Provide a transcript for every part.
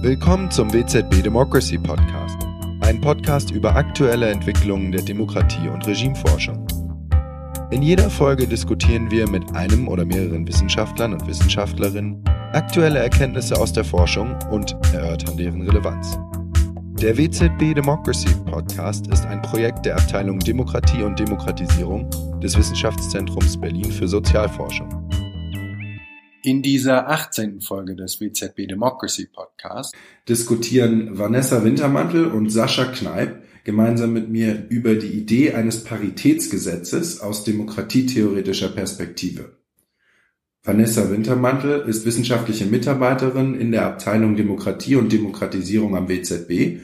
Willkommen zum WZB Democracy Podcast, ein Podcast über aktuelle Entwicklungen der Demokratie und Regimeforschung. In jeder Folge diskutieren wir mit einem oder mehreren Wissenschaftlern und Wissenschaftlerinnen aktuelle Erkenntnisse aus der Forschung und erörtern deren Relevanz. Der WZB Democracy Podcast ist ein Projekt der Abteilung Demokratie und Demokratisierung des Wissenschaftszentrums Berlin für Sozialforschung. In dieser 18. Folge des WZB Democracy Podcast diskutieren Vanessa Wintermantel und Sascha Kneip gemeinsam mit mir über die Idee eines Paritätsgesetzes aus demokratietheoretischer Perspektive. Vanessa Wintermantel ist wissenschaftliche Mitarbeiterin in der Abteilung Demokratie und Demokratisierung am WZB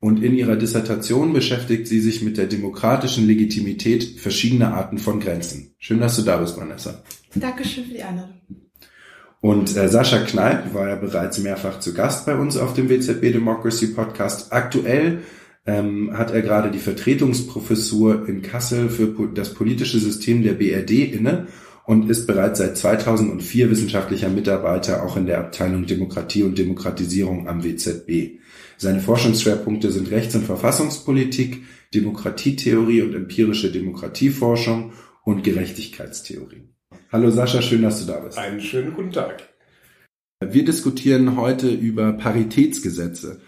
und in ihrer Dissertation beschäftigt sie sich mit der demokratischen Legitimität verschiedener Arten von Grenzen. Schön, dass du da bist, Vanessa. Dankeschön für die Einladung. Und äh, Sascha Kneip war ja bereits mehrfach zu Gast bei uns auf dem WZB Democracy Podcast. Aktuell ähm, hat er gerade die Vertretungsprofessur in Kassel für das politische System der BRD inne und ist bereits seit 2004 wissenschaftlicher Mitarbeiter auch in der Abteilung Demokratie und Demokratisierung am WZB. Seine Forschungsschwerpunkte sind Rechts- und Verfassungspolitik, Demokratietheorie und empirische Demokratieforschung und Gerechtigkeitstheorie. Hallo Sascha, schön, dass du da bist. Einen schönen guten Tag. Wir diskutieren heute über Paritätsgesetze.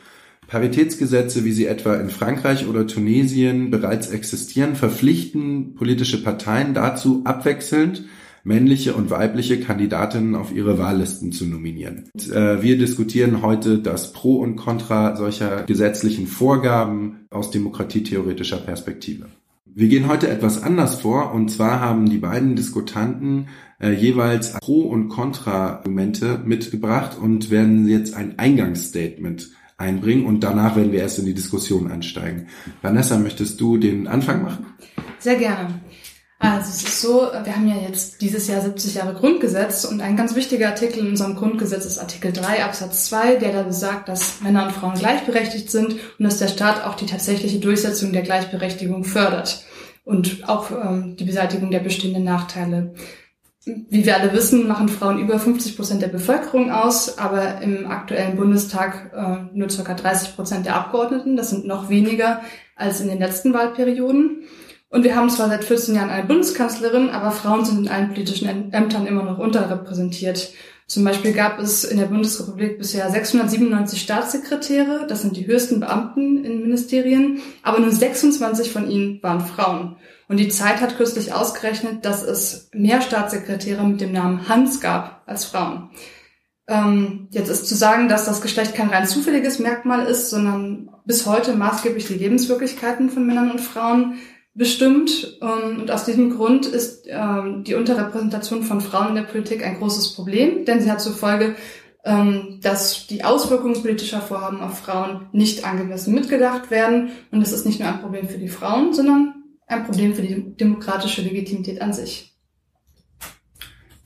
Paritätsgesetze, wie sie etwa in Frankreich oder Tunesien bereits existieren, verpflichten politische Parteien dazu, abwechselnd männliche und weibliche Kandidatinnen auf ihre Wahllisten zu nominieren. Äh, wir diskutieren heute das Pro und Contra solcher gesetzlichen Vorgaben aus demokratietheoretischer Perspektive. Wir gehen heute etwas anders vor und zwar haben die beiden Diskutanten äh, jeweils Pro- und Kontra-Argumente mitgebracht und werden jetzt ein Eingangsstatement einbringen und danach werden wir erst in die Diskussion einsteigen. Vanessa, möchtest du den Anfang machen? Sehr gerne. Also es ist so, wir haben ja jetzt dieses Jahr 70 Jahre Grundgesetz und ein ganz wichtiger Artikel in unserem Grundgesetz ist Artikel 3 Absatz 2, der da besagt, dass Männer und Frauen gleichberechtigt sind und dass der Staat auch die tatsächliche Durchsetzung der Gleichberechtigung fördert und auch ähm, die Beseitigung der bestehenden Nachteile. Wie wir alle wissen, machen Frauen über 50 Prozent der Bevölkerung aus, aber im aktuellen Bundestag äh, nur ca. 30 Prozent der Abgeordneten. Das sind noch weniger als in den letzten Wahlperioden. Und wir haben zwar seit 14 Jahren eine Bundeskanzlerin, aber Frauen sind in allen politischen Ämtern immer noch unterrepräsentiert. Zum Beispiel gab es in der Bundesrepublik bisher 697 Staatssekretäre, das sind die höchsten Beamten in Ministerien, aber nur 26 von ihnen waren Frauen. Und die Zeit hat kürzlich ausgerechnet, dass es mehr Staatssekretäre mit dem Namen Hans gab als Frauen. Ähm, jetzt ist zu sagen, dass das Geschlecht kein rein zufälliges Merkmal ist, sondern bis heute maßgeblich die Lebenswirklichkeiten von Männern und Frauen bestimmt. Ähm, und aus diesem Grund ist ähm, die Unterrepräsentation von Frauen in der Politik ein großes Problem, denn sie hat zur Folge, ähm, dass die Auswirkungen politischer Vorhaben auf Frauen nicht angemessen mitgedacht werden. Und das ist nicht nur ein Problem für die Frauen, sondern ein Problem für die demokratische Legitimität an sich.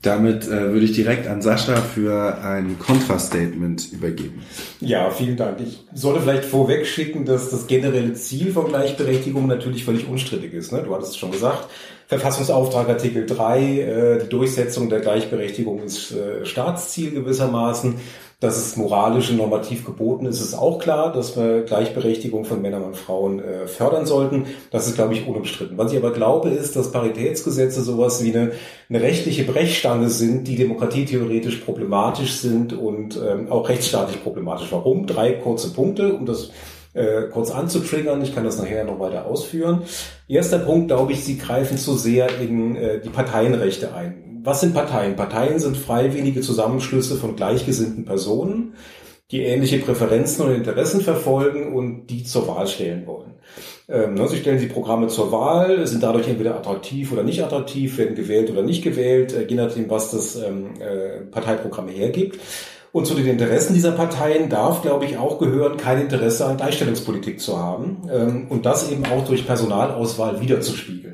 Damit äh, würde ich direkt an Sascha für ein Kontrastatement übergeben. Ja, vielen Dank. Ich sollte vielleicht vorweg schicken, dass das generelle Ziel von Gleichberechtigung natürlich völlig unstrittig ist. Ne? Du hattest es schon gesagt. Verfassungsauftrag Artikel 3, äh, die Durchsetzung der Gleichberechtigung ist äh, Staatsziel gewissermaßen. Dass es moralisch und normativ geboten ist, ist auch klar, dass wir Gleichberechtigung von Männern und Frauen äh, fördern sollten. Das ist, glaube ich, unumstritten. Was ich aber glaube, ist, dass Paritätsgesetze sowas wie eine, eine rechtliche Brechstange sind, die demokratietheoretisch problematisch sind und ähm, auch rechtsstaatlich problematisch. Warum? Drei kurze Punkte, um das äh, kurz anzutriggern. Ich kann das nachher noch weiter ausführen. Erster Punkt, glaube ich, sie greifen zu sehr in äh, die Parteienrechte ein was sind Parteien? Parteien sind freiwillige Zusammenschlüsse von gleichgesinnten Personen, die ähnliche Präferenzen und Interessen verfolgen und die zur Wahl stellen wollen. Ähm, ne, sie stellen die Programme zur Wahl, sind dadurch entweder attraktiv oder nicht attraktiv, werden gewählt oder nicht gewählt, äh, je nachdem, was das ähm, äh, Parteiprogramm hergibt. Und zu den Interessen dieser Parteien darf, glaube ich, auch gehören, kein Interesse an Gleichstellungspolitik zu haben ähm, und das eben auch durch Personalauswahl wiederzuspiegeln.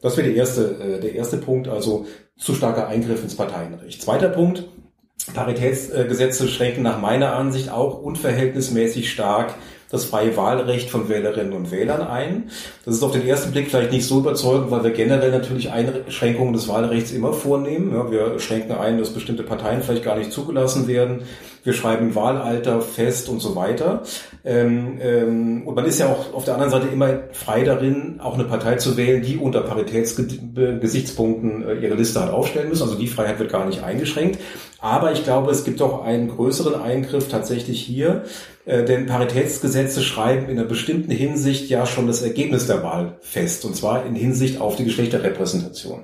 Das wäre der erste, äh, der erste Punkt, also zu starker Eingriff ins Parteienrecht. Zweiter Punkt, Paritätsgesetze schränken nach meiner Ansicht auch unverhältnismäßig stark das freie Wahlrecht von Wählerinnen und Wählern ein. Das ist auf den ersten Blick vielleicht nicht so überzeugend, weil wir generell natürlich Einschränkungen des Wahlrechts immer vornehmen. Ja, wir schränken ein, dass bestimmte Parteien vielleicht gar nicht zugelassen werden. wir schreiben Wahlalter fest und so weiter. Ähm, ähm, und man ist ja auch auf der anderen Seite immer frei darin, auch eine Partei zu wählen, die unter Paritätsgesichtspunkten äh, ihre Liste hat aufstellen müssen. Also die Freiheit wird gar nicht eingeschränkt. Aber ich glaube, es gibt doch einen größeren Eingriff tatsächlich hier, äh, denn Paritätsgesetze schreiben in einer bestimmten Hinsicht ja schon das Ergebnis der Wahl fest, und zwar in Hinsicht auf die Geschlechterrepräsentation.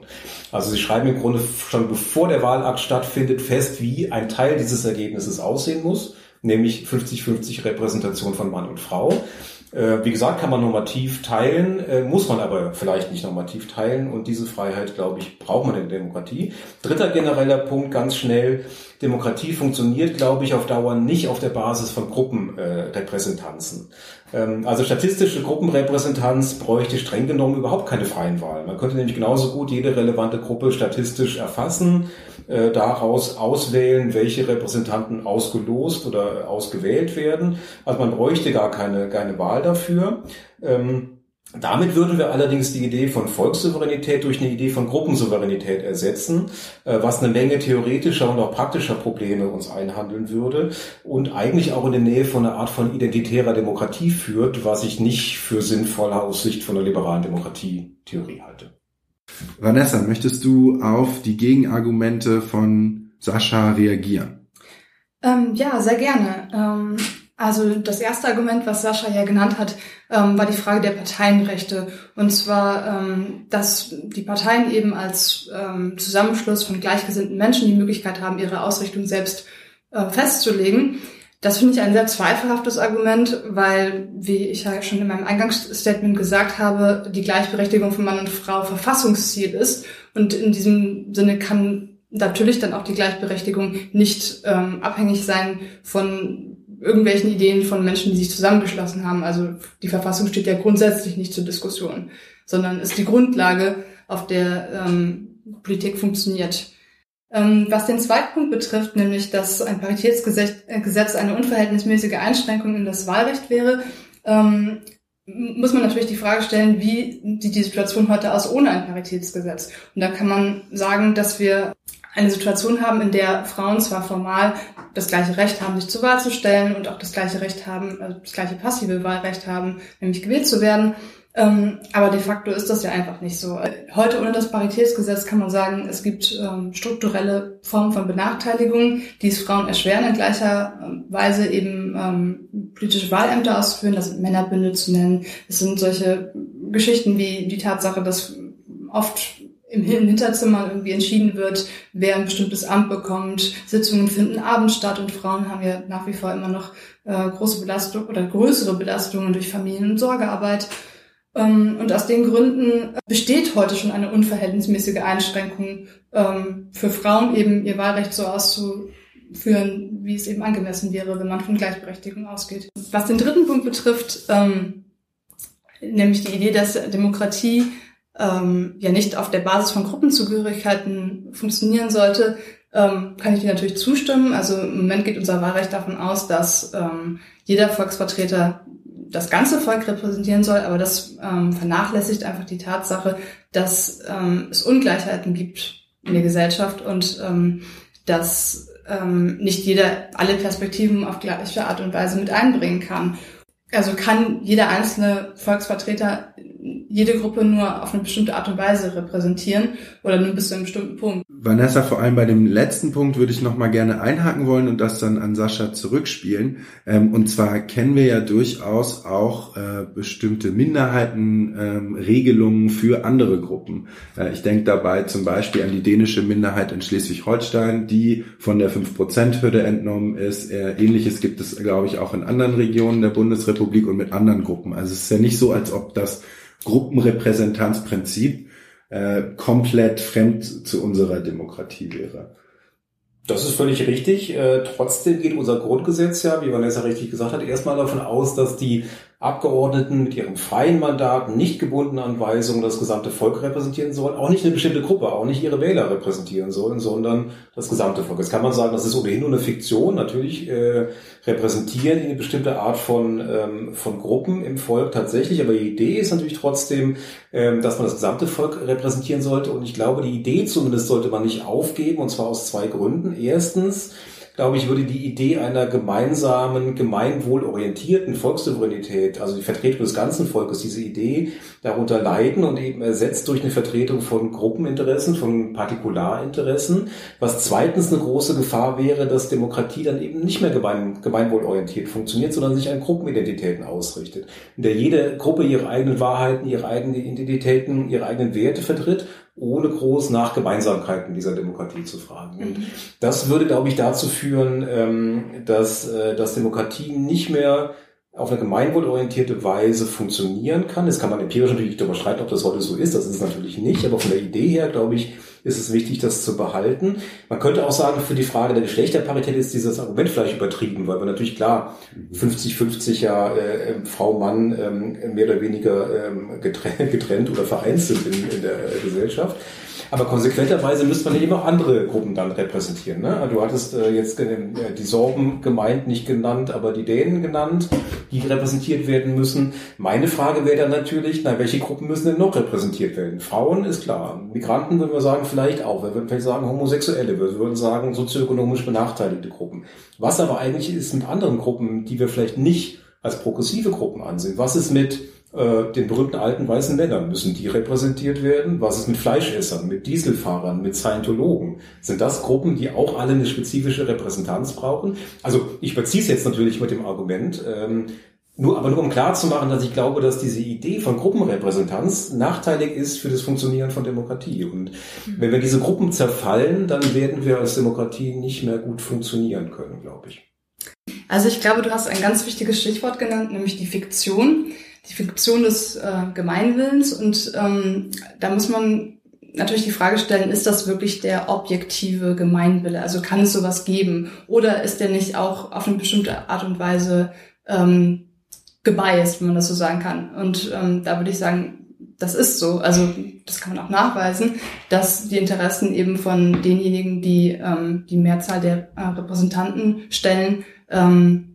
Also sie schreiben im Grunde schon bevor der Wahlakt stattfindet fest, wie ein Teil dieses Ergebnisses aussehen muss, nämlich 50-50 Repräsentation von Mann und Frau. Äh, wie gesagt, kann man normativ teilen, äh, muss man aber vielleicht nicht normativ teilen und diese Freiheit, glaube ich, braucht man in der Demokratie. Dritter genereller Punkt, ganz schnell, Demokratie funktioniert, glaube ich, auf Dauer nicht auf der Basis von Gruppenrepräsentanzen. Ähm, also statistische Gruppenrepräsentanz bräuchte streng genommen überhaupt keine freien Wahlen. Man könnte nämlich genauso gut jede relevante Gruppe statistisch erfassen, äh, daraus auswählen, welche Repräsentanten ausgelost oder ausgewählt werden. Also man bräuchte gar keine, keine Wahl dafür. Ähm, damit würden wir allerdings die Idee von Volkssouveränität durch eine Idee von Gruppensouveränität ersetzen, äh, was eine Menge theoretischer und auch praktischer Probleme uns einhandeln würde und eigentlich auch in der Nähe von einer Art von identitärer Demokratie führt, was ich nicht für sinnvoll aus Sicht von der liberalen Demokratietheorie halte. Vanessa, möchtest du auf die Gegenargumente von Sascha reagieren? Ähm, ja, sehr gerne. Ähm also das erste Argument, was Sascha ja genannt hat, ähm, war die Frage der Parteienrechte. Und zwar, ähm, dass die Parteien eben als ähm, Zusammenschluss von gleichgesinnten Menschen die Möglichkeit haben, ihre Ausrichtung selbst äh, festzulegen. Das finde ich ein sehr zweifelhaftes Argument, weil, wie ich ja schon in meinem Eingangsstatement gesagt habe, die Gleichberechtigung von Mann und Frau Verfassungsziel ist. Und in diesem Sinne kann natürlich dann auch die Gleichberechtigung nicht ähm, abhängig sein von irgendwelchen Ideen von Menschen, die sich zusammengeschlossen haben. Also die Verfassung steht ja grundsätzlich nicht zur Diskussion, sondern ist die Grundlage, auf der ähm, Politik funktioniert. Ähm, was den zweiten Punkt betrifft, nämlich dass ein Paritätsgesetz eine unverhältnismäßige Einschränkung in das Wahlrecht wäre, ähm, muss man natürlich die Frage stellen, wie sieht die Situation heute aus ohne ein Paritätsgesetz? Und da kann man sagen, dass wir eine Situation haben, in der Frauen zwar formal das gleiche Recht haben, sich zur Wahl zu stellen und auch das gleiche Recht haben, also das gleiche passive Wahlrecht haben, nämlich gewählt zu werden. Ähm, aber de facto ist das ja einfach nicht so. Heute ohne das Paritätsgesetz kann man sagen, es gibt ähm, strukturelle Formen von Benachteiligung, die es Frauen erschweren, in gleicher ähm, Weise eben ähm, politische Wahlämter auszuführen. Das sind Männerbünde zu nennen. Es sind solche Geschichten wie die Tatsache, dass oft im Hinterzimmer irgendwie entschieden wird, wer ein bestimmtes Amt bekommt. Sitzungen finden abends statt und Frauen haben ja nach wie vor immer noch äh, große Belastung oder größere Belastungen durch Familien- und Sorgearbeit. Ähm, und aus den Gründen besteht heute schon eine unverhältnismäßige Einschränkung ähm, für Frauen, eben ihr Wahlrecht so auszuführen, wie es eben angemessen wäre, wenn man von Gleichberechtigung ausgeht. Was den dritten Punkt betrifft, ähm, nämlich die Idee, dass Demokratie ähm, ja nicht auf der Basis von Gruppenzugehörigkeiten funktionieren sollte, ähm, kann ich dir natürlich zustimmen. Also im Moment geht unser Wahlrecht davon aus, dass ähm, jeder Volksvertreter das ganze Volk repräsentieren soll, aber das ähm, vernachlässigt einfach die Tatsache, dass ähm, es Ungleichheiten gibt in der Gesellschaft und ähm, dass ähm, nicht jeder alle Perspektiven auf gleiche Art und Weise mit einbringen kann. Also kann jeder einzelne Volksvertreter jede Gruppe nur auf eine bestimmte Art und Weise repräsentieren oder nur bis zu einem bestimmten Punkt. Vanessa, vor allem bei dem letzten Punkt würde ich nochmal gerne einhaken wollen und das dann an Sascha zurückspielen. Ähm, und zwar kennen wir ja durchaus auch äh, bestimmte Minderheitenregelungen ähm, für andere Gruppen. Äh, ich denke dabei zum Beispiel an die dänische Minderheit in Schleswig-Holstein, die von der 5%-Hürde entnommen ist. Äh, ähnliches gibt es, glaube ich, auch in anderen Regionen der Bundesrepublik und mit anderen Gruppen. Also es ist ja nicht so, als ob das Gruppenrepräsentanzprinzip äh, komplett fremd zu unserer Demokratie wäre. Das ist völlig richtig. Äh, trotzdem geht unser Grundgesetz ja, wie Vanessa richtig gesagt hat, erstmal davon aus, dass die Abgeordneten mit ihrem freien Mandat nicht gebunden an Weisungen das gesamte Volk repräsentieren sollen, auch nicht eine bestimmte Gruppe, auch nicht ihre Wähler repräsentieren sollen, sondern das gesamte Volk. Jetzt kann man sagen, das ist ohnehin nur eine Fiktion. Natürlich äh, repräsentieren die eine bestimmte Art von, ähm, von Gruppen im Volk tatsächlich, aber die Idee ist natürlich trotzdem, ähm, dass man das gesamte Volk repräsentieren sollte. Und ich glaube, die Idee zumindest sollte man nicht aufgeben, und zwar aus zwei Gründen. Erstens, glaube ich, würde die Idee einer gemeinsamen, gemeinwohlorientierten Volkssouveränität, also die Vertretung des ganzen Volkes, diese Idee darunter leiden und eben ersetzt durch eine Vertretung von Gruppeninteressen, von Partikularinteressen, was zweitens eine große Gefahr wäre, dass Demokratie dann eben nicht mehr gemein, gemeinwohlorientiert funktioniert, sondern sich an Gruppenidentitäten ausrichtet, in der jede Gruppe ihre eigenen Wahrheiten, ihre eigenen Identitäten, ihre eigenen Werte vertritt ohne groß nach Gemeinsamkeiten dieser Demokratie zu fragen. Und mhm. das würde, glaube ich, dazu führen, ähm, dass, äh, dass Demokratie nicht mehr auf eine gemeinwohlorientierte Weise funktionieren kann. Das kann man empirisch natürlich darüber streiten, ob das heute so ist. Das ist es natürlich nicht. Aber von der Idee her, glaube ich, ist es wichtig, das zu behalten. Man könnte auch sagen, für die Frage der Geschlechterparität ist dieses Argument vielleicht übertrieben, weil wir natürlich klar 50-50 ja äh, Frau, Mann ähm, mehr oder weniger ähm, getrennt, getrennt oder vereint sind in, in der Gesellschaft. Aber konsequenterweise müsste man eben auch andere Gruppen dann repräsentieren. Ne? Du hattest äh, jetzt äh, die Sorben gemeint, nicht genannt, aber die Dänen genannt, die repräsentiert werden müssen. Meine Frage wäre dann natürlich, na, welche Gruppen müssen denn noch repräsentiert werden? Frauen ist klar. Migranten würden wir sagen, vielleicht auch. Wir würden vielleicht sagen Homosexuelle. Wir würden sagen sozioökonomisch benachteiligte Gruppen. Was aber eigentlich ist mit anderen Gruppen, die wir vielleicht nicht als progressive Gruppen ansehen? Was ist mit äh, den berühmten alten weißen Männern. Müssen die repräsentiert werden? Was ist mit Fleischessern, mit Dieselfahrern, mit Scientologen? Sind das Gruppen, die auch alle eine spezifische Repräsentanz brauchen? Also ich beziehe es jetzt natürlich mit dem Argument, ähm, nur, aber nur um klar dass ich glaube, dass diese Idee von Gruppenrepräsentanz nachteilig ist für das Funktionieren von Demokratie. Und wenn wir diese Gruppen zerfallen, dann werden wir als Demokratie nicht mehr gut funktionieren können, glaube ich. Also ich glaube, du hast ein ganz wichtiges Stichwort genannt, nämlich die Fiktion die Fiktion des äh, Gemeinwillens. Und ähm, da muss man natürlich die Frage stellen, ist das wirklich der objektive Gemeinwille? Also kann es sowas geben? Oder ist der nicht auch auf eine bestimmte Art und Weise ähm, gebiased, wenn man das so sagen kann? Und ähm, da würde ich sagen, das ist so. Also das kann man auch nachweisen, dass die Interessen eben von denjenigen, die ähm, die Mehrzahl der äh, Repräsentanten stellen, ähm,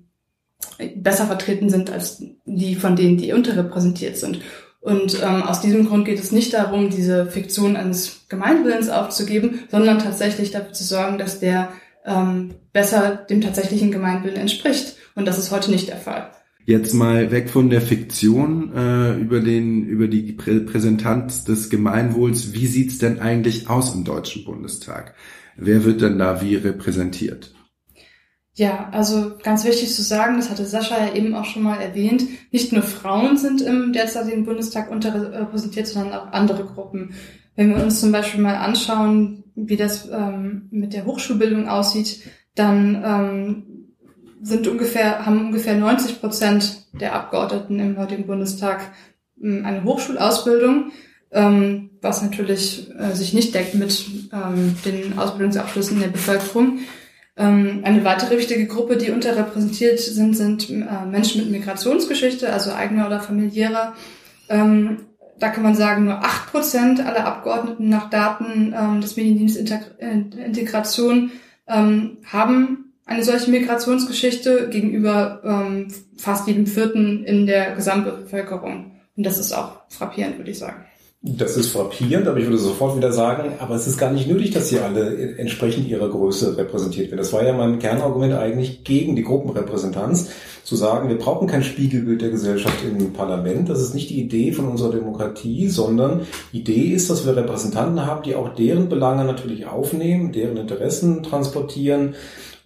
besser vertreten sind als die von denen, die unterrepräsentiert sind. Und ähm, aus diesem Grund geht es nicht darum, diese Fiktion eines Gemeinwillens aufzugeben, sondern tatsächlich dafür zu sorgen, dass der ähm, besser dem tatsächlichen Gemeinwillen entspricht. Und das ist heute nicht der Fall. Jetzt mal weg von der Fiktion äh, über den über die Prä Präsentanz des Gemeinwohls. Wie sieht's denn eigentlich aus im Deutschen Bundestag? Wer wird denn da wie repräsentiert? Ja, also ganz wichtig zu sagen, das hatte Sascha ja eben auch schon mal erwähnt, nicht nur Frauen sind im derzeitigen Bundestag unterrepräsentiert, sondern auch andere Gruppen. Wenn wir uns zum Beispiel mal anschauen, wie das ähm, mit der Hochschulbildung aussieht, dann ähm, sind ungefähr, haben ungefähr 90 Prozent der Abgeordneten im heutigen Bundestag ähm, eine Hochschulausbildung, ähm, was natürlich äh, sich nicht deckt mit ähm, den Ausbildungsabschlüssen der Bevölkerung. Ähm, eine weitere wichtige Gruppe, die unterrepräsentiert sind, sind äh, Menschen mit Migrationsgeschichte, also eigener oder familiärer. Ähm, da kann man sagen, nur acht Prozent aller Abgeordneten nach Daten ähm, des Mediendienstes Integration haben eine solche Migrationsgeschichte gegenüber fast jedem Vierten in der Gesamtbevölkerung. Und das ist auch frappierend, würde ich sagen. Das ist frappierend, aber ich würde sofort wieder sagen, aber es ist gar nicht nötig, dass sie alle entsprechend ihrer Größe repräsentiert werden. Das war ja mein Kernargument eigentlich gegen die Gruppenrepräsentanz, zu sagen, wir brauchen kein Spiegelbild der Gesellschaft im Parlament. Das ist nicht die Idee von unserer Demokratie, sondern Idee ist, dass wir Repräsentanten haben, die auch deren Belange natürlich aufnehmen, deren Interessen transportieren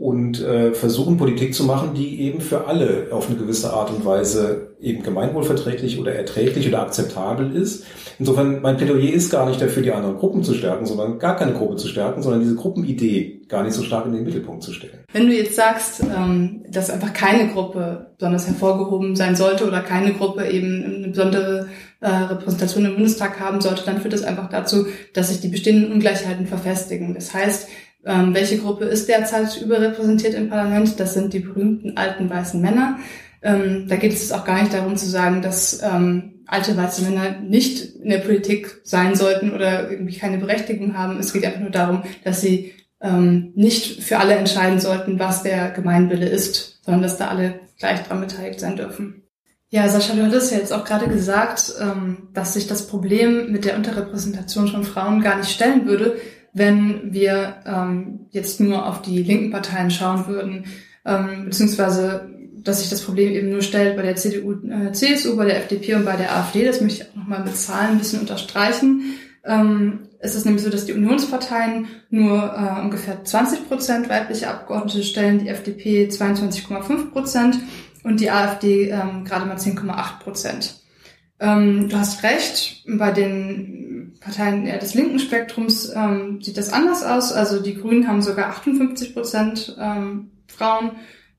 und äh, versuchen Politik zu machen, die eben für alle auf eine gewisse Art und Weise eben gemeinwohlverträglich oder erträglich oder akzeptabel ist. Insofern, mein Plädoyer ist gar nicht dafür, die anderen Gruppen zu stärken, sondern gar keine Gruppe zu stärken, sondern diese Gruppenidee gar nicht so stark in den Mittelpunkt zu stellen. Wenn du jetzt sagst, ähm, dass einfach keine Gruppe besonders hervorgehoben sein sollte oder keine Gruppe eben eine besondere äh, Repräsentation im Bundestag haben sollte, dann führt das einfach dazu, dass sich die bestehenden Ungleichheiten verfestigen. Das heißt, ähm, welche Gruppe ist derzeit überrepräsentiert im Parlament? Das sind die berühmten alten weißen Männer. Ähm, da geht es auch gar nicht darum zu sagen, dass ähm, alte weiße Männer nicht in der Politik sein sollten oder irgendwie keine Berechtigung haben. Es geht einfach nur darum, dass sie ähm, nicht für alle entscheiden sollten, was der Gemeinwille ist, sondern dass da alle gleich dran beteiligt sein dürfen. Ja, Sascha, du hattest ja jetzt auch gerade gesagt, ähm, dass sich das Problem mit der Unterrepräsentation von Frauen gar nicht stellen würde, wenn wir ähm, jetzt nur auf die linken Parteien schauen würden, ähm, beziehungsweise dass sich das Problem eben nur stellt bei der CDU, äh, CSU, bei der FDP und bei der AfD. Das möchte ich auch nochmal mit Zahlen ein bisschen unterstreichen. Ähm, es ist nämlich so, dass die Unionsparteien nur äh, ungefähr 20 Prozent weibliche Abgeordnete stellen, die FDP 22,5 Prozent und die AfD ähm, gerade mal 10,8 Prozent. Ähm, du hast recht, bei den Parteien eher des linken Spektrums ähm, sieht das anders aus. Also die Grünen haben sogar 58 Prozent ähm, Frauen,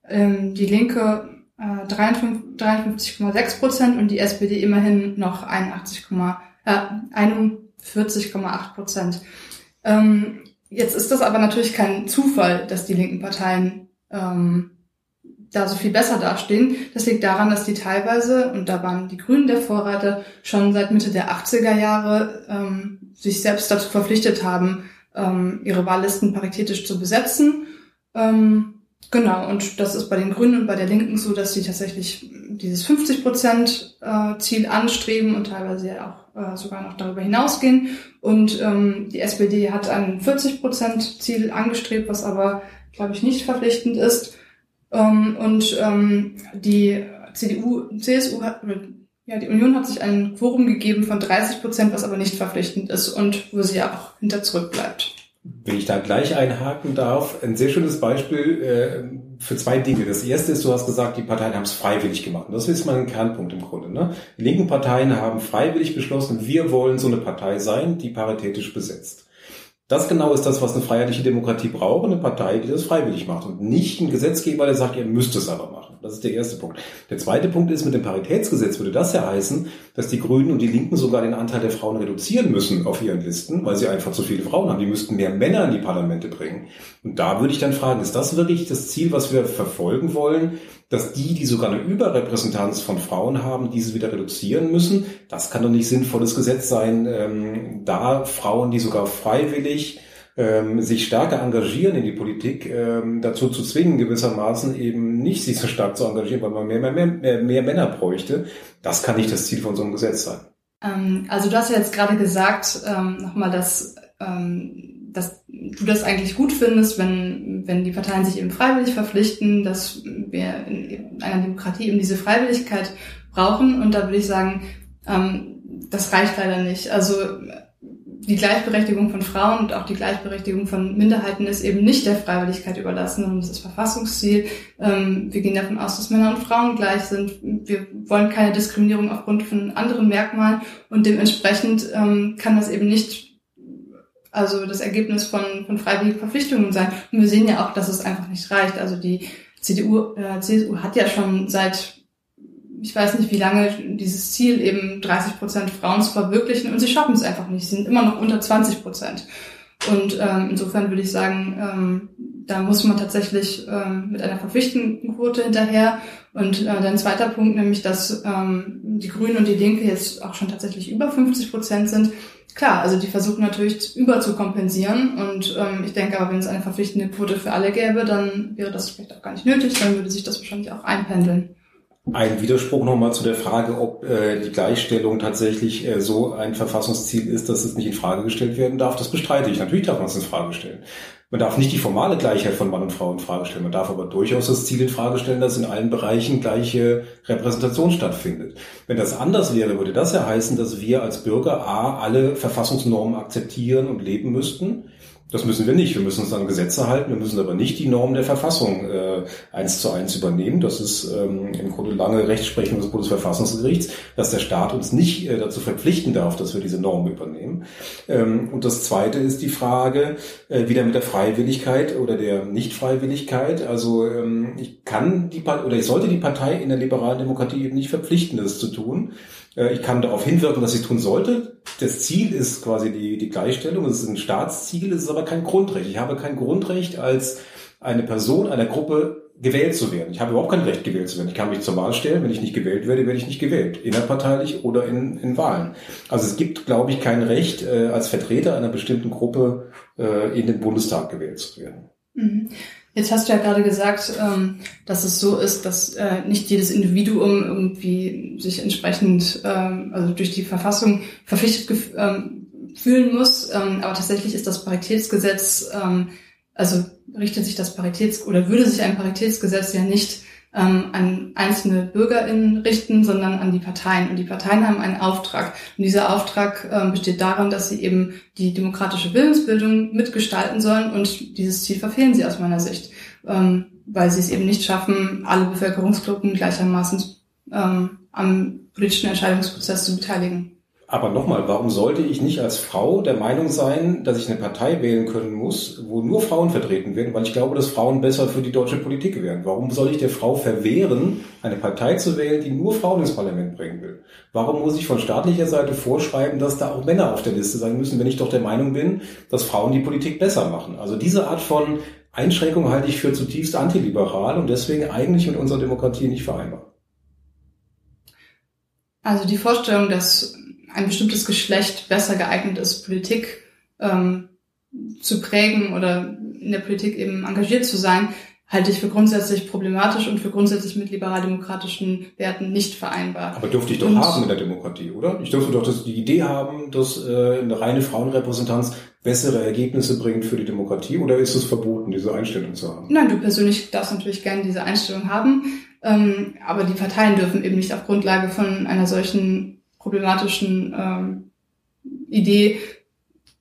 ähm, die Linke äh, 53,6 Prozent und die SPD immerhin noch 81, äh, 41,8 Prozent. Ähm, jetzt ist das aber natürlich kein Zufall, dass die linken Parteien ähm, da so viel besser dastehen. Das liegt daran, dass die teilweise, und da waren die Grünen der Vorreiter, schon seit Mitte der 80er Jahre ähm, sich selbst dazu verpflichtet haben, ähm, ihre Wahllisten paritätisch zu besetzen. Ähm, genau, und das ist bei den Grünen und bei der Linken so, dass sie tatsächlich dieses 50 Prozent äh, Ziel anstreben und teilweise ja auch äh, sogar noch darüber hinausgehen. Und ähm, die SPD hat ein 40 Prozent Ziel angestrebt, was aber, glaube ich, nicht verpflichtend ist. Ähm, und ähm, die CDU, CSU hat, ja, die Union hat sich ein Quorum gegeben von 30 Prozent, was aber nicht verpflichtend ist und wo sie ja auch hinter zurückbleibt. Wenn ich da gleich einhaken darf, ein sehr schönes Beispiel äh, für zwei Dinge. Das erste ist, du hast gesagt, die Parteien haben es freiwillig gemacht. Und das ist mal ein Kernpunkt im Grunde. Ne? Die linken Parteien haben freiwillig beschlossen, wir wollen so eine Partei sein, die paritätisch besetzt. Das genau ist das, was eine freiheitliche Demokratie braucht, eine Partei, die das freiwillig macht und nicht ein Gesetzgeber, der sagt, ihr müsst es aber machen. Das ist der erste Punkt. Der zweite Punkt ist, mit dem Paritätsgesetz würde das ja heißen, dass die Grünen und die Linken sogar den Anteil der Frauen reduzieren müssen auf ihren Listen, weil sie einfach zu viele Frauen haben. Die müssten mehr Männer in die Parlamente bringen. Und da würde ich dann fragen, ist das wirklich das Ziel, was wir verfolgen wollen? dass die, die sogar eine Überrepräsentanz von Frauen haben, diese wieder reduzieren müssen. Das kann doch nicht sinnvolles Gesetz sein, ähm, da Frauen, die sogar freiwillig ähm, sich stärker engagieren in die Politik, ähm, dazu zu zwingen, gewissermaßen eben nicht sich so stark zu engagieren, weil man mehr, mehr, mehr, mehr Männer bräuchte. Das kann nicht das Ziel von so einem Gesetz sein. Ähm, also du hast ja jetzt gerade gesagt, ähm, nochmal, dass ähm, dass du das eigentlich gut findest, wenn, wenn die Parteien sich eben freiwillig verpflichten, dass wir in einer Demokratie eben diese Freiwilligkeit brauchen. Und da würde ich sagen, ähm, das reicht leider nicht. Also die Gleichberechtigung von Frauen und auch die Gleichberechtigung von Minderheiten ist eben nicht der Freiwilligkeit überlassen, sondern das ist Verfassungsziel. Ähm, wir gehen davon aus, dass Männer und Frauen gleich sind. Wir wollen keine Diskriminierung aufgrund von anderen Merkmalen und dementsprechend ähm, kann das eben nicht also das Ergebnis von, von freiwilligen Verpflichtungen sein. Und wir sehen ja auch, dass es einfach nicht reicht. Also die CDU, äh, CSU hat ja schon seit ich weiß nicht wie lange dieses Ziel eben 30 Prozent Frauen zu verwirklichen und sie schaffen es einfach nicht. Sie sind immer noch unter 20 Prozent. Und ähm, insofern würde ich sagen, ähm, da muss man tatsächlich ähm, mit einer verpflichtenden Quote hinterher. Und äh, dann zweiter Punkt, nämlich dass ähm, die Grünen und die Linke jetzt auch schon tatsächlich über 50 Prozent sind klar, also die versuchen natürlich über zu kompensieren und ähm, ich denke aber, wenn es eine verpflichtende Quote für alle gäbe, dann wäre das vielleicht auch gar nicht nötig, dann würde sich das wahrscheinlich auch einpendeln. Ein Widerspruch nochmal zu der Frage, ob äh, die Gleichstellung tatsächlich äh, so ein Verfassungsziel ist, dass es nicht in Frage gestellt werden darf. Das bestreite ich. Natürlich darf man es in Frage stellen. Man darf nicht die formale Gleichheit von Mann und Frau in Frage stellen. Man darf aber durchaus das Ziel in Frage stellen, dass in allen Bereichen gleiche Repräsentation stattfindet. Wenn das anders wäre, würde das ja heißen, dass wir als Bürger A alle Verfassungsnormen akzeptieren und leben müssten das müssen wir nicht. Wir müssen uns an Gesetze halten. Wir müssen aber nicht die Normen der Verfassung äh, eins zu eins übernehmen. Das ist ähm, im Grunde lange Rechtsprechung des Bundesverfassungsgerichts, dass der Staat uns nicht äh, dazu verpflichten darf, dass wir diese Normen übernehmen. Ähm, und das Zweite ist die Frage äh, wieder mit der Freiwilligkeit oder der Nichtfreiwilligkeit. Also ähm, ich kann die Partei oder ich sollte die Partei in der liberalen Demokratie eben nicht verpflichten, das zu tun. Äh, ich kann darauf hinwirken, dass ich tun sollte. Das Ziel ist quasi die, die Gleichstellung. Es ist ein Staatsziel, es ist aber kein Grundrecht. Ich habe kein Grundrecht als eine Person einer Gruppe gewählt zu werden. Ich habe überhaupt kein Recht, gewählt zu werden. Ich kann mich zur Wahl stellen. Wenn ich nicht gewählt werde, werde ich nicht gewählt. Innerparteilich oder in, in Wahlen. Also es gibt, glaube ich, kein Recht, äh, als Vertreter einer bestimmten Gruppe äh, in den Bundestag gewählt zu werden. Mhm. Jetzt hast du ja gerade gesagt, ähm, dass es so ist, dass äh, nicht jedes Individuum irgendwie sich entsprechend, ähm, also durch die Verfassung verpflichtet, ähm, fühlen muss. Ähm, aber tatsächlich ist das Paritätsgesetz, ähm, also richtet sich das Paritäts- oder würde sich ein Paritätsgesetz ja nicht ähm, an einzelne BürgerInnen richten, sondern an die Parteien. Und die Parteien haben einen Auftrag. Und dieser Auftrag ähm, besteht darin, dass sie eben die demokratische Willensbildung mitgestalten sollen. Und dieses Ziel verfehlen sie aus meiner Sicht, ähm, weil sie es eben nicht schaffen, alle Bevölkerungsgruppen gleichermaßen ähm, am politischen Entscheidungsprozess zu beteiligen. Aber nochmal, warum sollte ich nicht als Frau der Meinung sein, dass ich eine Partei wählen können muss, wo nur Frauen vertreten werden, weil ich glaube, dass Frauen besser für die deutsche Politik wären? Warum soll ich der Frau verwehren, eine Partei zu wählen, die nur Frauen ins Parlament bringen will? Warum muss ich von staatlicher Seite vorschreiben, dass da auch Männer auf der Liste sein müssen, wenn ich doch der Meinung bin, dass Frauen die Politik besser machen? Also diese Art von Einschränkung halte ich für zutiefst antiliberal und deswegen eigentlich mit unserer Demokratie nicht vereinbar. Also die Vorstellung, dass ein bestimmtes Geschlecht besser geeignet ist, Politik ähm, zu prägen oder in der Politik eben engagiert zu sein, halte ich für grundsätzlich problematisch und für grundsätzlich mit liberaldemokratischen Werten nicht vereinbar. Aber dürfte ich doch und, haben in der Demokratie, oder? Ich dürfte doch das, die Idee haben, dass äh, eine reine Frauenrepräsentanz bessere Ergebnisse bringt für die Demokratie oder ist es verboten, diese Einstellung zu haben? Nein, du persönlich darfst natürlich gerne diese Einstellung haben, ähm, aber die Parteien dürfen eben nicht auf Grundlage von einer solchen problematischen ähm, Idee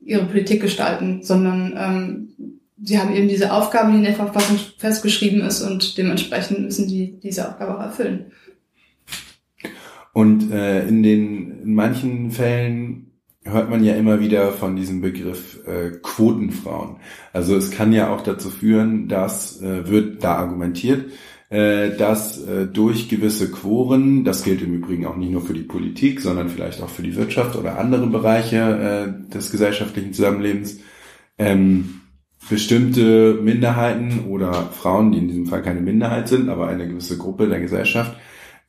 ihre Politik gestalten, sondern ähm, sie haben eben diese Aufgabe, die in der Verfassung festgeschrieben ist und dementsprechend müssen die diese Aufgabe auch erfüllen. Und äh, in den in manchen Fällen hört man ja immer wieder von diesem Begriff äh, Quotenfrauen. Also es kann ja auch dazu führen, dass äh, wird da argumentiert, dass äh, durch gewisse Quoren, das gilt im Übrigen auch nicht nur für die Politik, sondern vielleicht auch für die Wirtschaft oder andere Bereiche äh, des gesellschaftlichen Zusammenlebens, ähm, bestimmte Minderheiten oder Frauen, die in diesem Fall keine Minderheit sind, aber eine gewisse Gruppe der Gesellschaft,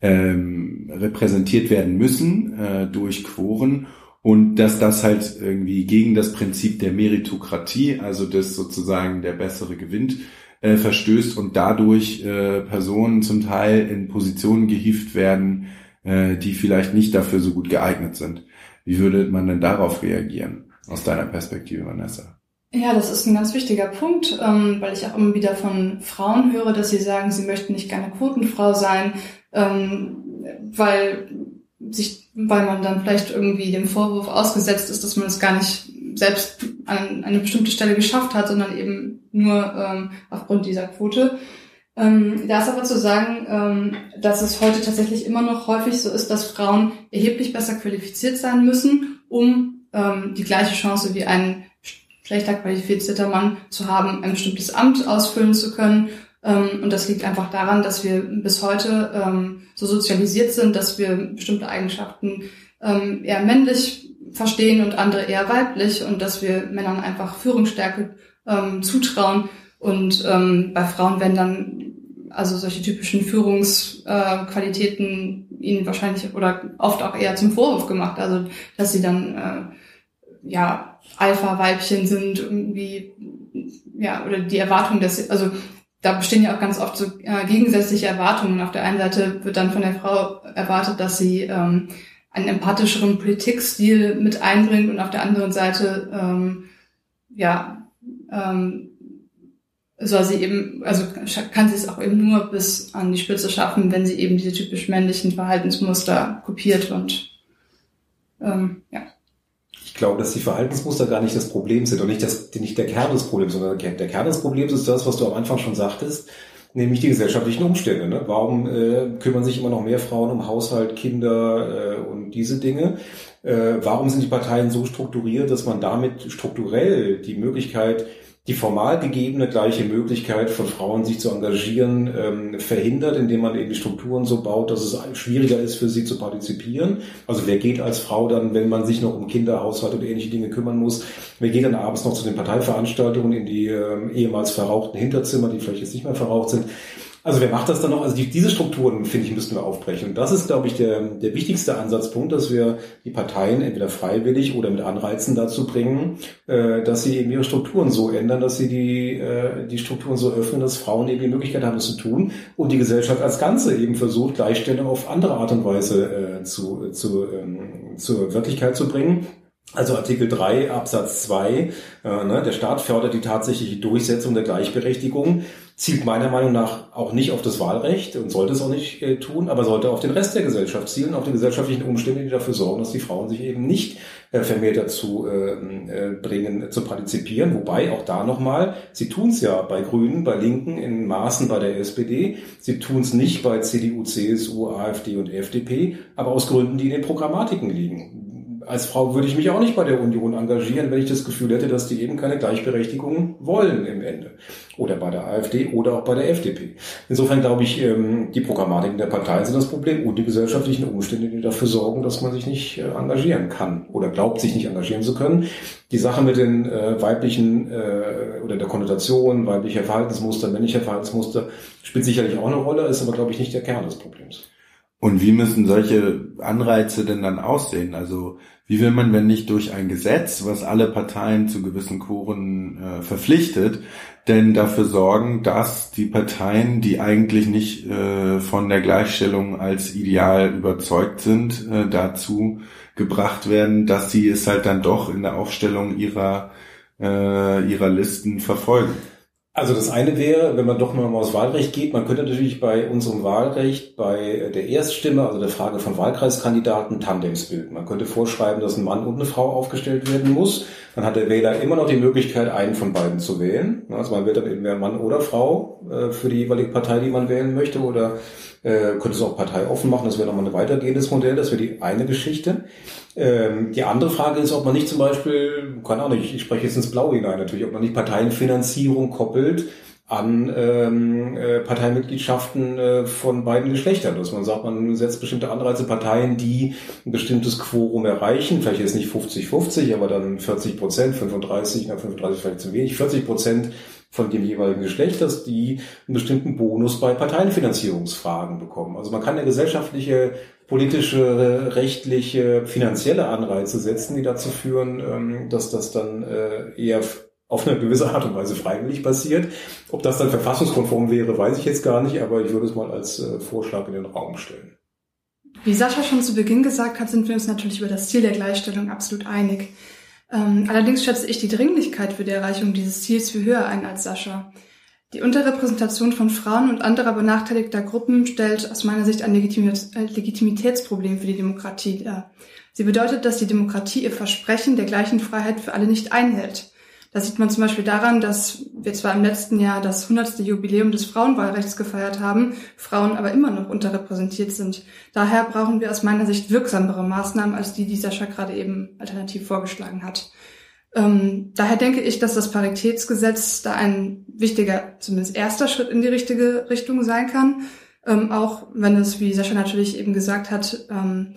ähm, repräsentiert werden müssen äh, durch Quoren und dass das halt irgendwie gegen das Prinzip der Meritokratie, also das sozusagen der bessere gewinnt, äh, verstößt und dadurch äh, Personen zum Teil in Positionen gehievt werden, äh, die vielleicht nicht dafür so gut geeignet sind. Wie würde man denn darauf reagieren, aus deiner Perspektive, Vanessa? Ja, das ist ein ganz wichtiger Punkt, ähm, weil ich auch immer wieder von Frauen höre, dass sie sagen, sie möchten nicht gerne Quotenfrau sein, ähm, weil sich, weil man dann vielleicht irgendwie dem Vorwurf ausgesetzt ist, dass man es gar nicht selbst an eine bestimmte Stelle geschafft hat, sondern eben nur ähm, aufgrund dieser Quote. Ähm, da ist aber zu sagen, ähm, dass es heute tatsächlich immer noch häufig so ist, dass Frauen erheblich besser qualifiziert sein müssen, um ähm, die gleiche Chance wie ein schlechter qualifizierter Mann zu haben, ein bestimmtes Amt ausfüllen zu können. Ähm, und das liegt einfach daran, dass wir bis heute ähm, so sozialisiert sind, dass wir bestimmte Eigenschaften eher männlich verstehen und andere eher weiblich und dass wir Männern einfach Führungsstärke ähm, zutrauen und ähm, bei Frauen werden dann also solche typischen Führungsqualitäten äh, ihnen wahrscheinlich oder oft auch eher zum Vorwurf gemacht, also dass sie dann äh, ja Alpha-Weibchen sind irgendwie ja oder die Erwartung, dass sie, also da bestehen ja auch ganz oft so äh, gegensätzliche Erwartungen. Auf der einen Seite wird dann von der Frau erwartet, dass sie ähm, einen empathischeren Politikstil mit einbringt und auf der anderen Seite ähm, ja ähm, soll sie eben, also kann sie es auch eben nur bis an die Spitze schaffen, wenn sie eben diese typisch männlichen Verhaltensmuster kopiert und ähm, ja. Ich glaube, dass die Verhaltensmuster gar nicht das Problem sind und nicht, das, nicht der Kern des Problems, sondern der Kern des Problems ist das, was du am Anfang schon sagtest, nämlich die gesellschaftlichen Umstände. Ne? Warum äh, kümmern sich immer noch mehr Frauen um Haushalt, Kinder äh, und diese Dinge? Äh, warum sind die Parteien so strukturiert, dass man damit strukturell die Möglichkeit die formal gegebene gleiche Möglichkeit von Frauen, sich zu engagieren, ähm, verhindert, indem man eben die Strukturen so baut, dass es schwieriger ist, für sie zu partizipieren. Also wer geht als Frau dann, wenn man sich noch um Kinder, Haushalt oder ähnliche Dinge kümmern muss, wer geht dann abends noch zu den Parteiveranstaltungen in die ähm, ehemals verrauchten Hinterzimmer, die vielleicht jetzt nicht mehr verraucht sind. Also wer macht das dann noch? Also die, diese Strukturen, finde ich, müssten wir aufbrechen. Und das ist, glaube ich, der, der wichtigste Ansatzpunkt, dass wir die Parteien entweder freiwillig oder mit Anreizen dazu bringen, äh, dass sie eben ihre Strukturen so ändern, dass sie die, äh, die Strukturen so öffnen, dass Frauen eben die Möglichkeit haben, das zu tun und die Gesellschaft als Ganze eben versucht, Gleichstellung auf andere Art und Weise äh, zu, zu, ähm, zur Wirklichkeit zu bringen Also Artikel 3 Absatz 2, äh, ne, der Staat fördert die tatsächliche Durchsetzung der Gleichberechtigung, zielt meiner Meinung nach auch nicht auf das Wahlrecht und sollte es auch nicht äh, tun, aber sollte auf den Rest der Gesellschaft zielen, auf die gesellschaftlichen Umstände, die dafür sorgen, dass die Frauen sich eben nicht äh, vermehrt dazu äh, äh, bringen, zu partizipieren. Wobei auch da nochmal, sie tun es ja bei Grünen, bei Linken, in Maßen bei der SPD, sie tun es nicht bei CDU, CSU, AfD und FDP, aber aus Gründen, die in den Programmatiken liegen als Frau würde ich mich auch nicht bei der Union engagieren, wenn ich das Gefühl hätte, dass die eben keine Gleichberechtigung wollen im Ende. Oder bei der AfD oder auch bei der FDP. Insofern glaube ich, ähm, die Programmatiken der Parteien sind das Problem und die gesellschaftlichen Umstände, die dafür sorgen, dass man sich nicht äh, engagieren kann oder glaubt, sich nicht engagieren zu können. Die Sache mit den äh, weiblichen äh, oder der Konnotation weiblicher Verhaltensmuster, männlicher Verhaltensmuster spielt sicherlich auch eine Rolle, ist aber, glaube ich, nicht der Kern des Problems. Und wie müssen solche Anreize denn dann aussehen? Also wie will man, wenn nicht durch ein Gesetz, was alle Parteien zu gewissen Choren äh, verpflichtet, denn dafür sorgen, dass die Parteien, die eigentlich nicht äh, von der Gleichstellung als Ideal überzeugt sind, äh, dazu gebracht werden, dass sie es halt dann doch in der Aufstellung ihrer, äh, ihrer Listen verfolgen? Also das eine wäre, wenn man doch mal aufs Wahlrecht geht, man könnte natürlich bei unserem Wahlrecht, bei der Erststimme, also der Frage von Wahlkreiskandidaten, Tandems bilden. Man könnte vorschreiben, dass ein Mann und eine Frau aufgestellt werden muss. Dann hat der Wähler immer noch die Möglichkeit, einen von beiden zu wählen. Also man wird dann eben mehr Mann oder Frau äh, für die jeweilige Partei, die man wählen möchte, oder äh, könnte es auch parteioffen machen. Das wäre nochmal ein weitergehendes Modell. Das wäre die eine Geschichte. Ähm, die andere Frage ist, ob man nicht zum Beispiel, keine Ahnung, ich, ich spreche jetzt ins Blaue hinein natürlich, ob man nicht Parteienfinanzierung koppelt an ähm, äh, Parteimitgliedschaften äh, von beiden Geschlechtern. Dass man sagt, man setzt bestimmte Anreize, Parteien, die ein bestimmtes Quorum erreichen, vielleicht jetzt nicht 50-50, aber dann 40 Prozent, 35, na 35 vielleicht zu wenig, 40 Prozent von dem jeweiligen Geschlecht, dass die einen bestimmten Bonus bei Parteienfinanzierungsfragen bekommen. Also man kann eine gesellschaftliche, politische, rechtliche, finanzielle Anreize setzen, die dazu führen, ähm, dass das dann äh, eher auf eine gewisse Art und Weise freiwillig passiert. Ob das dann verfassungskonform wäre, weiß ich jetzt gar nicht, aber ich würde es mal als äh, Vorschlag in den Raum stellen. Wie Sascha schon zu Beginn gesagt hat, sind wir uns natürlich über das Ziel der Gleichstellung absolut einig. Ähm, allerdings schätze ich die Dringlichkeit für die Erreichung dieses Ziels viel höher ein als Sascha. Die Unterrepräsentation von Frauen und anderer benachteiligter Gruppen stellt aus meiner Sicht ein Legitimitätsproblem für die Demokratie dar. Sie bedeutet, dass die Demokratie ihr Versprechen der gleichen Freiheit für alle nicht einhält. Das sieht man zum Beispiel daran, dass wir zwar im letzten Jahr das 100. Jubiläum des Frauenwahlrechts gefeiert haben, Frauen aber immer noch unterrepräsentiert sind. Daher brauchen wir aus meiner Sicht wirksamere Maßnahmen als die, die Sascha gerade eben alternativ vorgeschlagen hat. Ähm, daher denke ich, dass das Paritätsgesetz da ein wichtiger, zumindest erster Schritt in die richtige Richtung sein kann. Ähm, auch wenn es, wie Sascha natürlich eben gesagt hat, ähm,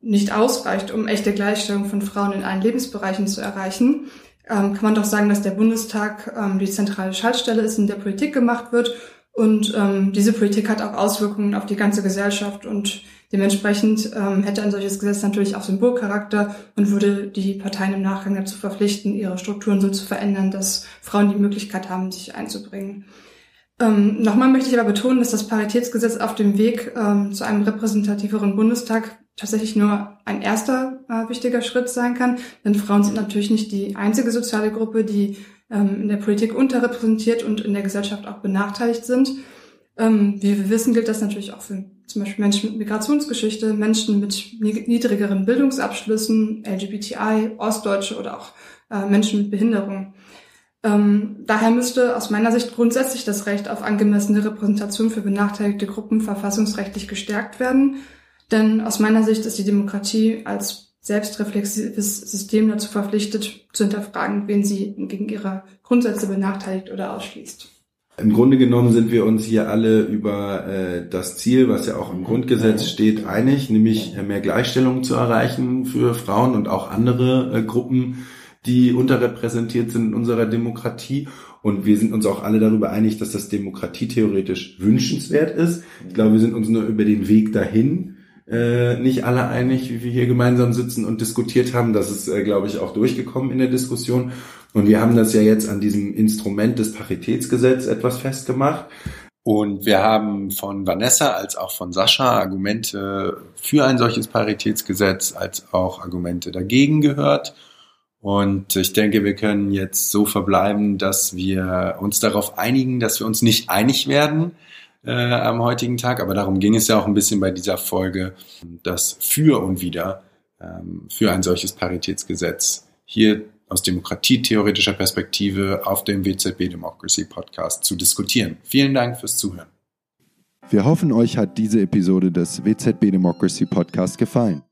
nicht ausreicht, um echte Gleichstellung von Frauen in allen Lebensbereichen zu erreichen ähm, kann man doch sagen, dass der Bundestag ähm, die zentrale Schaltstelle ist, in der Politik gemacht wird. Und ähm, diese Politik hat auch Auswirkungen auf die ganze Gesellschaft und dementsprechend ähm, hätte ein solches Gesetz natürlich auch Symbolcharakter und würde die Parteien im Nachgang dazu verpflichten, ihre Strukturen so zu verändern, dass Frauen die Möglichkeit haben, sich einzubringen. Ähm, nochmal möchte ich aber betonen, dass das Paritätsgesetz auf dem Weg ähm, zu einem repräsentativeren Bundestag tatsächlich nur ein erster äh, wichtiger Schritt sein kann. Denn Frauen sind natürlich nicht die einzige soziale Gruppe, die ähm, in der Politik unterrepräsentiert und in der Gesellschaft auch benachteiligt sind. Ähm, wie wir wissen, gilt das natürlich auch für zum Beispiel Menschen mit Migrationsgeschichte, Menschen mit niedrigeren Bildungsabschlüssen, LGBTI, Ostdeutsche oder auch äh, Menschen mit Behinderung. Ähm, daher müsste aus meiner Sicht grundsätzlich das Recht auf angemessene Repräsentation für benachteiligte Gruppen verfassungsrechtlich gestärkt werden. Denn aus meiner Sicht ist die Demokratie als selbstreflexives System dazu verpflichtet, zu hinterfragen, wen sie gegen ihre Grundsätze benachteiligt oder ausschließt. Im Grunde genommen sind wir uns hier alle über äh, das Ziel, was ja auch im Grundgesetz steht, einig, nämlich äh, mehr Gleichstellung zu erreichen für Frauen und auch andere äh, Gruppen die unterrepräsentiert sind in unserer Demokratie. Und wir sind uns auch alle darüber einig, dass das demokratietheoretisch wünschenswert ist. Ich glaube, wir sind uns nur über den Weg dahin äh, nicht alle einig, wie wir hier gemeinsam sitzen und diskutiert haben. Das ist, äh, glaube ich, auch durchgekommen in der Diskussion. Und wir haben das ja jetzt an diesem Instrument des Paritätsgesetzes etwas festgemacht. Und wir haben von Vanessa als auch von Sascha Argumente für ein solches Paritätsgesetz als auch Argumente dagegen gehört. Und ich denke, wir können jetzt so verbleiben, dass wir uns darauf einigen, dass wir uns nicht einig werden äh, am heutigen Tag. Aber darum ging es ja auch ein bisschen bei dieser Folge, das für und wieder ähm, für ein solches Paritätsgesetz hier aus demokratietheoretischer Perspektive auf dem WZB Democracy Podcast zu diskutieren. Vielen Dank fürs Zuhören. Wir hoffen, euch hat diese Episode des WZB Democracy Podcast gefallen.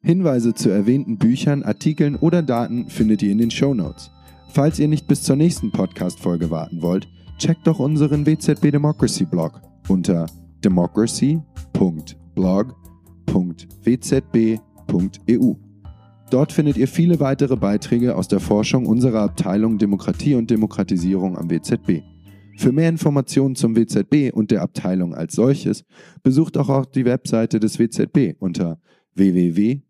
Hinweise zu erwähnten Büchern, Artikeln oder Daten findet ihr in den Show Notes. Falls ihr nicht bis zur nächsten Podcast-Folge warten wollt, checkt doch unseren WZB Democracy Blog unter democracy.blog.wzb.eu. Dort findet ihr viele weitere Beiträge aus der Forschung unserer Abteilung Demokratie und Demokratisierung am WZB. Für mehr Informationen zum WZB und der Abteilung als solches besucht auch die Webseite des WZB unter www.wzb.eu.